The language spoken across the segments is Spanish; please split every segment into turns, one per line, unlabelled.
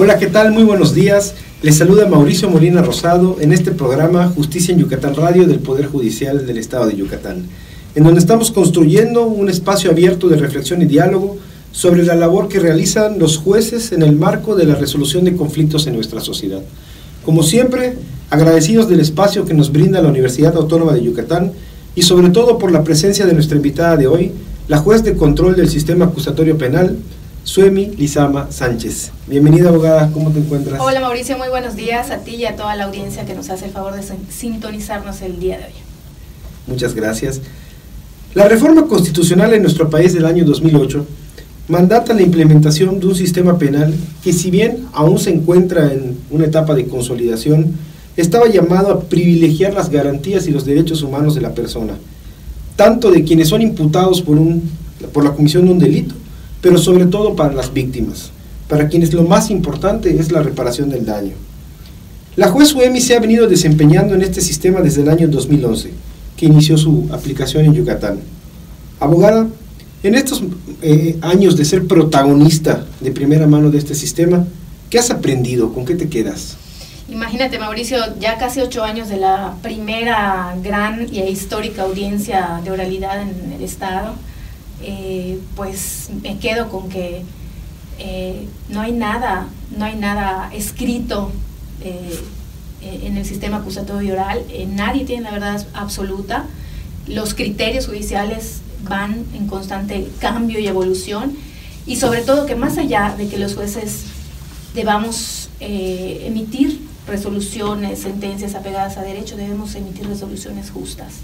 Hola, ¿qué tal? Muy buenos días. Les saluda Mauricio Molina Rosado en este programa Justicia en Yucatán Radio del Poder Judicial del Estado de Yucatán, en donde estamos construyendo un espacio abierto de reflexión y diálogo sobre la labor que realizan los jueces en el marco de la resolución de conflictos en nuestra sociedad. Como siempre, agradecidos del espacio que nos brinda la Universidad Autónoma de Yucatán y sobre todo por la presencia de nuestra invitada de hoy, la juez de control del sistema acusatorio penal, Suemi Lizama Sánchez. Bienvenida abogada, ¿cómo te encuentras?
Hola Mauricio, muy buenos días a ti y a toda la audiencia que nos hace el favor de sintonizarnos el día de hoy.
Muchas gracias. La reforma constitucional en nuestro país del año 2008 mandata la implementación de un sistema penal que si bien aún se encuentra en una etapa de consolidación, estaba llamado a privilegiar las garantías y los derechos humanos de la persona, tanto de quienes son imputados por, un, por la comisión de un delito, pero sobre todo para las víctimas, para quienes lo más importante es la reparación del daño. La juez UEMI se ha venido desempeñando en este sistema desde el año 2011, que inició su aplicación en Yucatán. Abogada, en estos eh, años de ser protagonista de primera mano de este sistema, ¿qué has aprendido? ¿Con qué te quedas?
Imagínate, Mauricio, ya casi ocho años de la primera gran y histórica audiencia de oralidad en el Estado, eh, pues me quedo con que eh, no hay nada, no hay nada escrito eh, en el sistema acusatorio oral, nadie tiene la verdad absoluta, los criterios judiciales van en constante cambio y evolución, y sobre todo que más allá de que los jueces debamos emitir resoluciones, sentencias apegadas a derecho, debemos emitir resoluciones justas.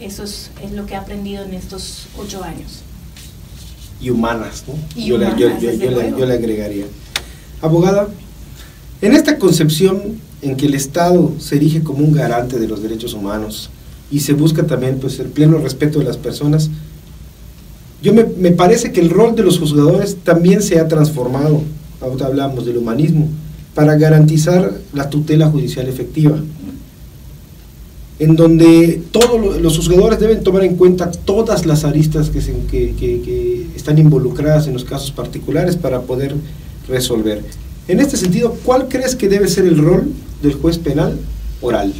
Eso es, lo que he aprendido en estos ocho años.
Y humanas, ¿no? yo, le, agregaría. Abogada, en esta concepción en que el Estado se erige como un garante de los derechos humanos y se busca también pues, el pleno respeto de las personas, yo me, me parece que el rol de los juzgadores también se ha transformado. Ahora hablamos del humanismo para garantizar la tutela judicial efectiva, en donde todos los juzgadores deben tomar en cuenta todas las aristas que, que, están involucradas en los casos particulares para poder resolver. En este sentido, ¿cuál crees que debe ser el rol del juez penal oral?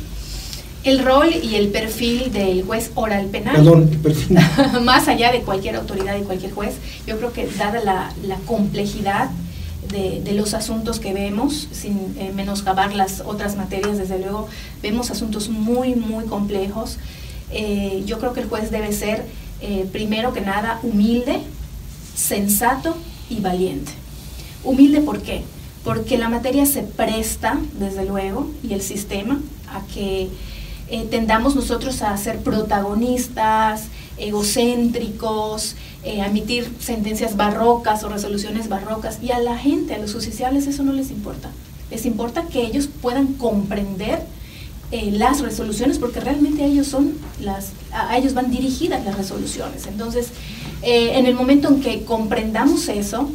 El rol y el perfil del juez oral penal.
Perdón, el perfil.
más allá de cualquier autoridad y cualquier juez, yo creo que dada la, la complejidad de, los asuntos que vemos, sin eh, menoscabar las otras materias, desde luego, vemos asuntos muy, muy complejos. Eh, yo creo que el juez debe ser, eh, primero que nada, humilde, sensato y valiente. Humilde, ¿por qué? Porque la materia se presta, desde luego, y el sistema, a que tendamos nosotros a ser protagonistas, egocéntricos, eh, emitir sentencias barrocas o resoluciones barrocas. Y a la gente, a los justiciables, eso no les importa. Les importa que ellos puedan comprender eh, las resoluciones porque realmente a ellos, son las, a ellos van dirigidas las resoluciones. Entonces, eh, en el momento en que comprendamos eso,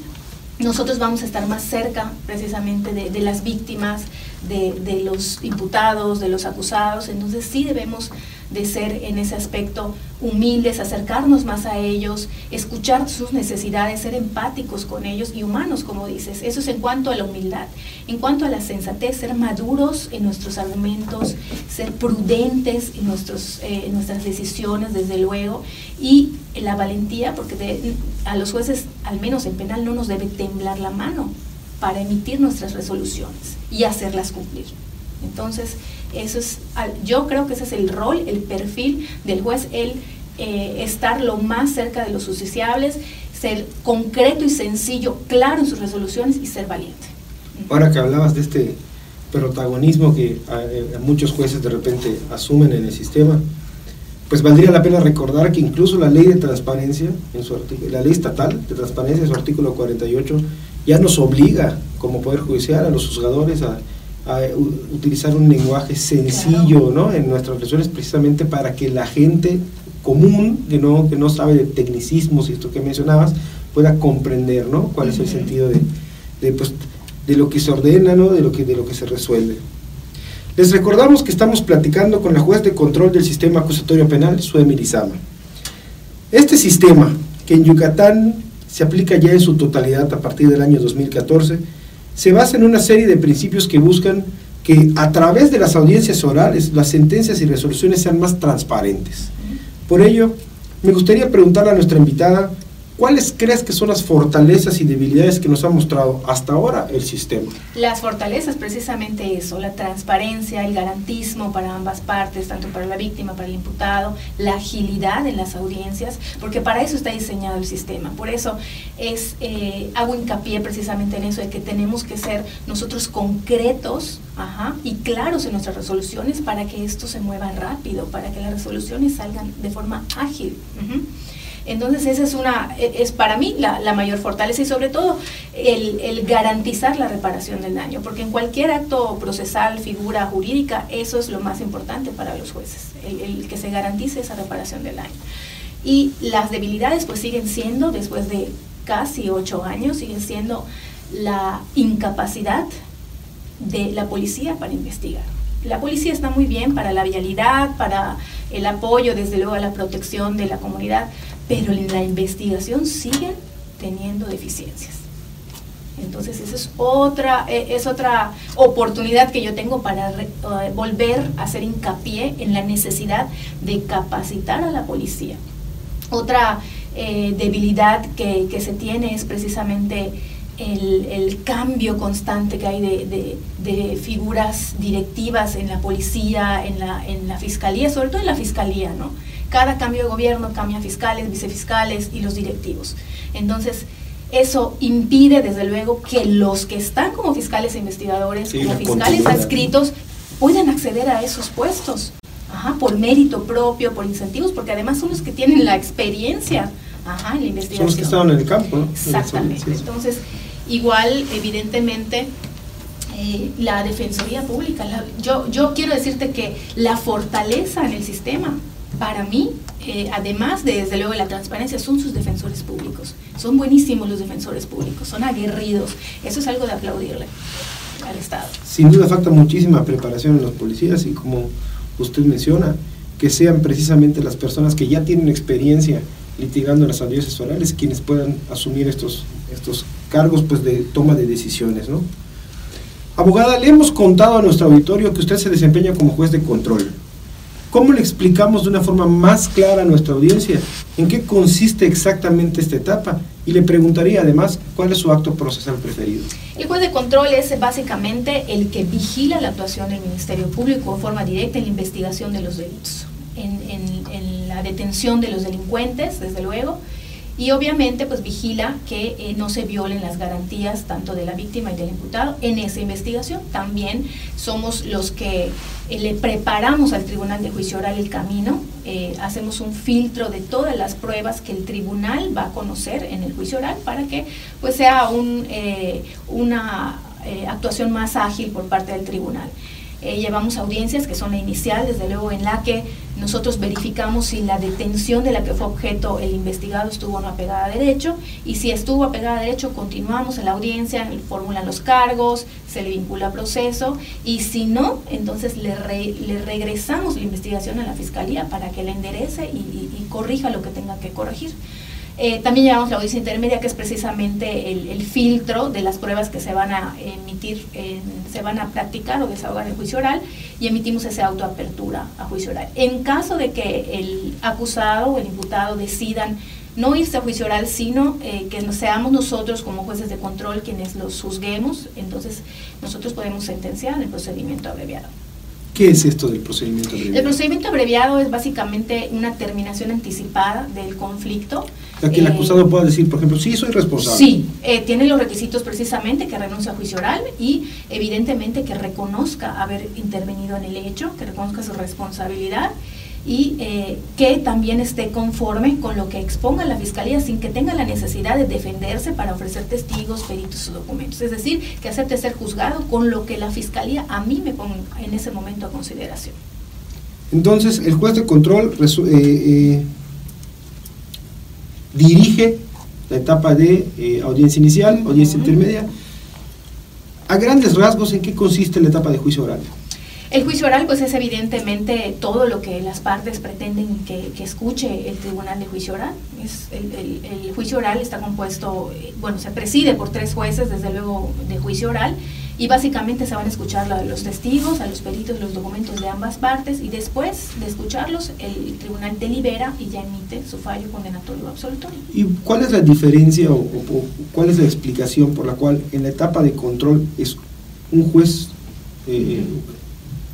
nosotros vamos a estar más cerca precisamente de, las víctimas, de, de, los imputados, de los acusados. Entonces sí debemos de ser en ese aspecto humildes, acercarnos más a ellos, escuchar sus necesidades, ser empáticos con ellos y humanos, como dices. Eso es en cuanto a la humildad. En cuanto a la sensatez, ser maduros en nuestros argumentos, ser prudentes en, nuestros, eh, nuestras decisiones, desde luego, y la valentía, porque a los jueces, al menos en penal, no nos debe temblar la mano para emitir nuestras resoluciones y hacerlas cumplir. Entonces, eso es, yo creo que ese es el rol, el perfil del juez, el eh, estar lo más cerca de los justiciables, ser concreto y sencillo, claro en sus resoluciones y ser valiente.
Ahora que hablabas de este protagonismo que eh, muchos jueces de repente asumen en el sistema, pues valdría la pena recordar que incluso la ley de transparencia, en su la ley estatal de transparencia en su artículo 48, ya nos obliga como Poder Judicial a los juzgadores a a utilizar un lenguaje sencillo ¿no? en nuestras reflexiones precisamente para que la gente común, que no, que no sabe de tecnicismos y esto que mencionabas, pueda comprender ¿no? cuál es el sentido de, de, pues, de, lo que se ordena, ¿no? de, lo que, de lo que se resuelve. Les recordamos que estamos platicando con la juez de control del sistema acusatorio penal, Suemi Lizama. Este sistema, que en Yucatán se aplica ya en su totalidad a partir del año 2014, se basa en una serie de principios que buscan que a través de las audiencias orales las sentencias y resoluciones sean más transparentes. Por ello, me gustaría preguntarle a nuestra invitada ¿Cuáles crees que son las fortalezas y debilidades que nos ha mostrado hasta ahora el sistema?
Las fortalezas, precisamente eso, la transparencia, el garantismo para ambas partes, tanto para la víctima, para el imputado, la agilidad en las audiencias, porque para eso está diseñado el sistema. Por eso es, eh, hago hincapié precisamente en eso, de que tenemos que ser nosotros concretos y claros en nuestras resoluciones para que esto se mueva rápido, para que las resoluciones salgan de forma ágil. Entonces esa es una, e, es para mí la, mayor fortaleza y sobre todo el, garantizar la reparación del daño, porque en cualquier acto procesal, figura jurídica, eso es lo más importante para los jueces, el, que se garantice esa reparación del daño. Y las debilidades pues siguen siendo, después de casi ocho años, siguen siendo la incapacidad de la policía para investigar. La policía está muy bien para la vialidad, para el apoyo, desde luego, a la protección de la comunidad, pero en la investigación siguen teniendo deficiencias. Entonces, esa es otra, e, es otra oportunidad que yo tengo para eh, volver a hacer hincapié en la necesidad de capacitar a la policía. Otra eh, debilidad que, se tiene es precisamente el, cambio constante que hay de, de, figuras directivas en la policía, en la, en la fiscalía, sobre todo en la fiscalía, ¿no? Cada cambio de gobierno cambia fiscales, vicefiscales y los directivos. Entonces, eso impide, desde luego, que los que están como fiscales e investigadores, como fiscales adscritos, puedan acceder a esos puestos. por mérito propio, por incentivos, porque además son los que tienen la experiencia en la investigación. Son
los que estaban en el campo, ¿no?
Exactamente. Entonces, igual, evidentemente, eh, la Defensoría Pública, yo, yo quiero decirte que la fortaleza en el sistema para mí, eh, además de desde luego la transparencia, son sus defensores públicos. Son buenísimos los defensores públicos, son aguerridos. Eso es algo de aplaudirle al Estado.
Sin duda falta muchísima preparación en los policías y como usted menciona, que sean precisamente las personas que ya tienen experiencia litigando las audiencias orales quienes puedan asumir estos, estos cargos pues, de toma de decisiones. ¿no? Abogada, le hemos contado a nuestro auditorio que usted se desempeña como juez de control. ¿Cómo le explicamos de una forma más clara a nuestra audiencia en qué consiste exactamente esta etapa? Y le preguntaría además cuál es su acto procesal preferido.
El juez de control es básicamente el que vigila la actuación del Ministerio Público de forma directa en la investigación de los delitos, en, la detención de los delincuentes, desde luego, y obviamente pues vigila que eh, no se violen las garantías tanto de la víctima y del imputado en esa investigación. También somos los que eh, le preparamos al Tribunal de Juicio Oral el camino, eh, hacemos un filtro de todas las pruebas que el tribunal va a conocer en el juicio oral para que pues sea un, una actuación más ágil por parte del tribunal. Eh, llevamos audiencias que son la inicial, desde luego en la que nosotros verificamos si la detención de la que fue objeto el investigado estuvo o no apegada a derecho y si estuvo apegada a derecho continuamos en la audiencia, formulan los cargos, se le vincula a proceso y si no, entonces le, le regresamos la investigación a la fiscalía para que la enderece y corrija lo que tenga que corregir. Eh, también llevamos la audiencia intermedia, que es precisamente el, filtro de las pruebas que se van a emitir, se van a practicar o desahogar en juicio oral, y emitimos esa autoapertura a juicio oral. En caso de que el acusado o el imputado decidan no irse a juicio oral, sino eh, que seamos nosotros como jueces de control quienes los juzguemos, entonces nosotros podemos sentenciar el procedimiento abreviado.
¿Qué es esto del procedimiento abreviado?
El procedimiento abreviado es básicamente una terminación anticipada del conflicto.
Para que el eh, acusado pueda decir, por ejemplo, sí, soy responsable.
Sí, eh, tiene los requisitos precisamente que renuncie a juicio oral y evidentemente que reconozca haber intervenido en el hecho, que reconozca su responsabilidad y eh, que también esté conforme con lo que exponga la fiscalía sin que tenga la necesidad de defenderse para ofrecer testigos, peritos o documentos. Es decir, que acepte ser juzgado con lo que la fiscalía a mí me ponga en ese momento a consideración.
Entonces, el juez de control eh, eh, dirige la etapa de audiencia inicial, audiencia intermedia. A grandes rasgos, ¿en qué consiste la etapa de juicio oral?
El juicio oral, pues es evidentemente todo lo que las partes pretenden que, escuche el tribunal de juicio oral. Es el, juicio oral está compuesto, eh, bueno, se preside por tres jueces, desde luego, de juicio oral, y básicamente se van a escuchar los testigos, a los peritos, los documentos de ambas partes, y después de escucharlos, el tribunal delibera y ya emite su fallo condenatorio absolutorio.
¿Y cuál es la diferencia o cuál es la explicación por la cual en la etapa de control es un juez eh,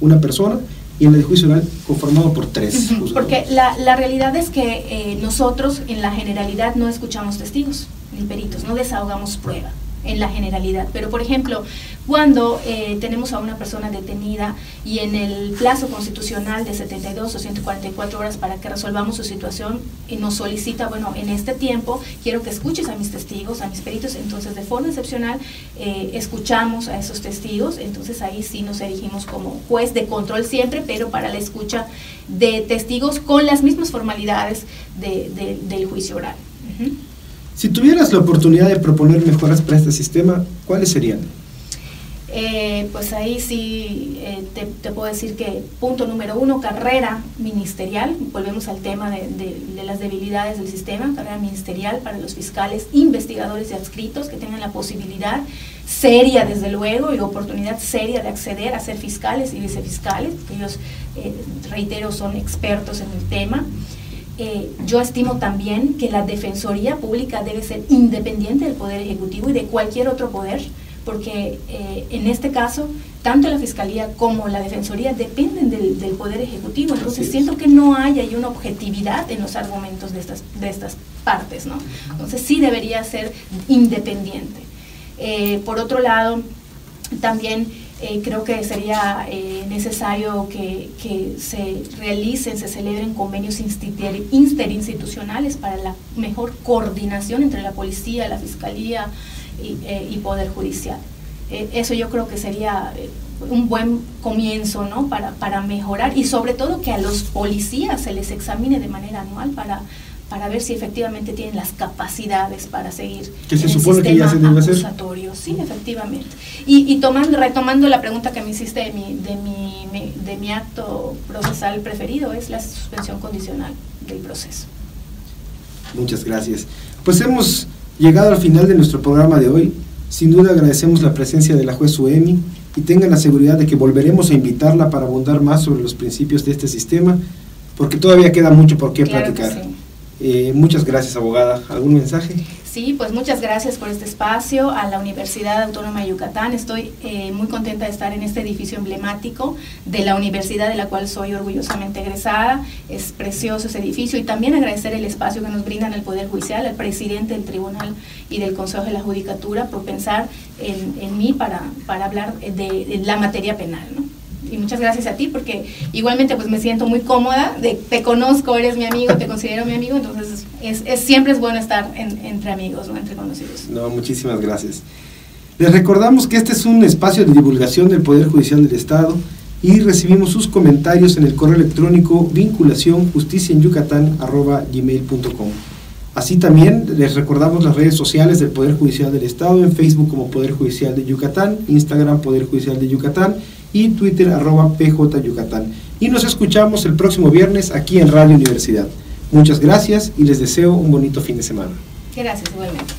una persona y en el juicio oral conformado por tres.
Porque la, la, realidad es que eh, nosotros en la generalidad no escuchamos testigos ni peritos, no desahogamos prueba en la generalidad. Pero, por ejemplo, cuando eh, tenemos a una persona detenida y en el plazo constitucional de 72 o 144 horas para que resolvamos su situación y nos solicita, bueno, en este tiempo quiero que escuches a mis testigos, a mis peritos, entonces de forma excepcional eh, escuchamos a esos testigos, entonces ahí sí nos erigimos como juez de control siempre, pero para la escucha de testigos con las mismas formalidades del juicio oral.
Si tuvieras la oportunidad de proponer mejoras para este sistema, ¿cuáles serían?
Eh, pues ahí sí eh, te, puedo decir que punto número uno, carrera ministerial, volvemos al tema de, las debilidades del sistema, carrera ministerial para los fiscales, investigadores y adscritos que tengan la posibilidad seria desde luego y oportunidad seria de acceder a ser fiscales y vicefiscales, que ellos, eh, reitero, son expertos en el tema. Eh, yo estimo también que la Defensoría Pública debe ser independiente del Poder Ejecutivo y de cualquier otro poder, porque eh, en este caso, tanto la Fiscalía como la Defensoría dependen del, Poder Ejecutivo. Entonces, siento que no hay ahí una objetividad en los argumentos de estas, de estas partes, ¿no? Entonces, sí debería ser independiente. Eh, por otro lado, también eh, creo que sería eh, necesario que, se realicen, se celebren convenios interinstitucionales para la mejor coordinación entre la policía, la fiscalía y, eh, Poder Judicial. eso yo creo que sería un buen comienzo ¿no? para, para mejorar y sobre todo que a los policías se les examine de manera anual para para ver si efectivamente tienen las capacidades para seguir
que se supone que ya se debe
acusatorio. Sí, efectivamente. Y, y tomando, retomando la pregunta que me hiciste de mi, de, mi, de mi acto procesal preferido, es la suspensión condicional del proceso.
Muchas gracias. Pues hemos llegado al final de nuestro programa de hoy. Sin duda agradecemos la presencia de la juez Uemi y tengan la seguridad de que volveremos a invitarla para abundar más sobre los principios de este sistema, porque todavía queda mucho por qué platicar. Eh, muchas gracias, abogada. ¿Algún mensaje?
Sí, pues muchas gracias por este espacio a la Universidad Autónoma de Yucatán. Estoy eh, muy contenta de estar en este edificio emblemático de la universidad de la cual soy orgullosamente egresada. Es precioso ese edificio y también agradecer el espacio que nos brindan el Poder Judicial, al presidente del Tribunal y del Consejo de la Judicatura por pensar en, mí para, para hablar de, de la materia penal. ¿no? Y muchas gracias a ti porque igualmente pues me siento muy cómoda, de, te conozco, eres mi amigo, te considero mi amigo, entonces es, es siempre es bueno estar entre amigos, ¿no? entre conocidos.
No, muchísimas gracias. Les recordamos que este es un espacio de divulgación del Poder Judicial del Estado y recibimos sus comentarios en el correo electrónico vinculación justicia en yucatán gmail.com. Así también les recordamos las redes sociales del Poder Judicial del Estado, en Facebook como Poder Judicial de Yucatán, Instagram Poder Judicial de Yucatán y Twitter arroba PJ Yucatán. Y nos escuchamos el próximo viernes aquí en Radio Universidad. Muchas gracias y les deseo un bonito fin de semana.
Gracias, igualmente.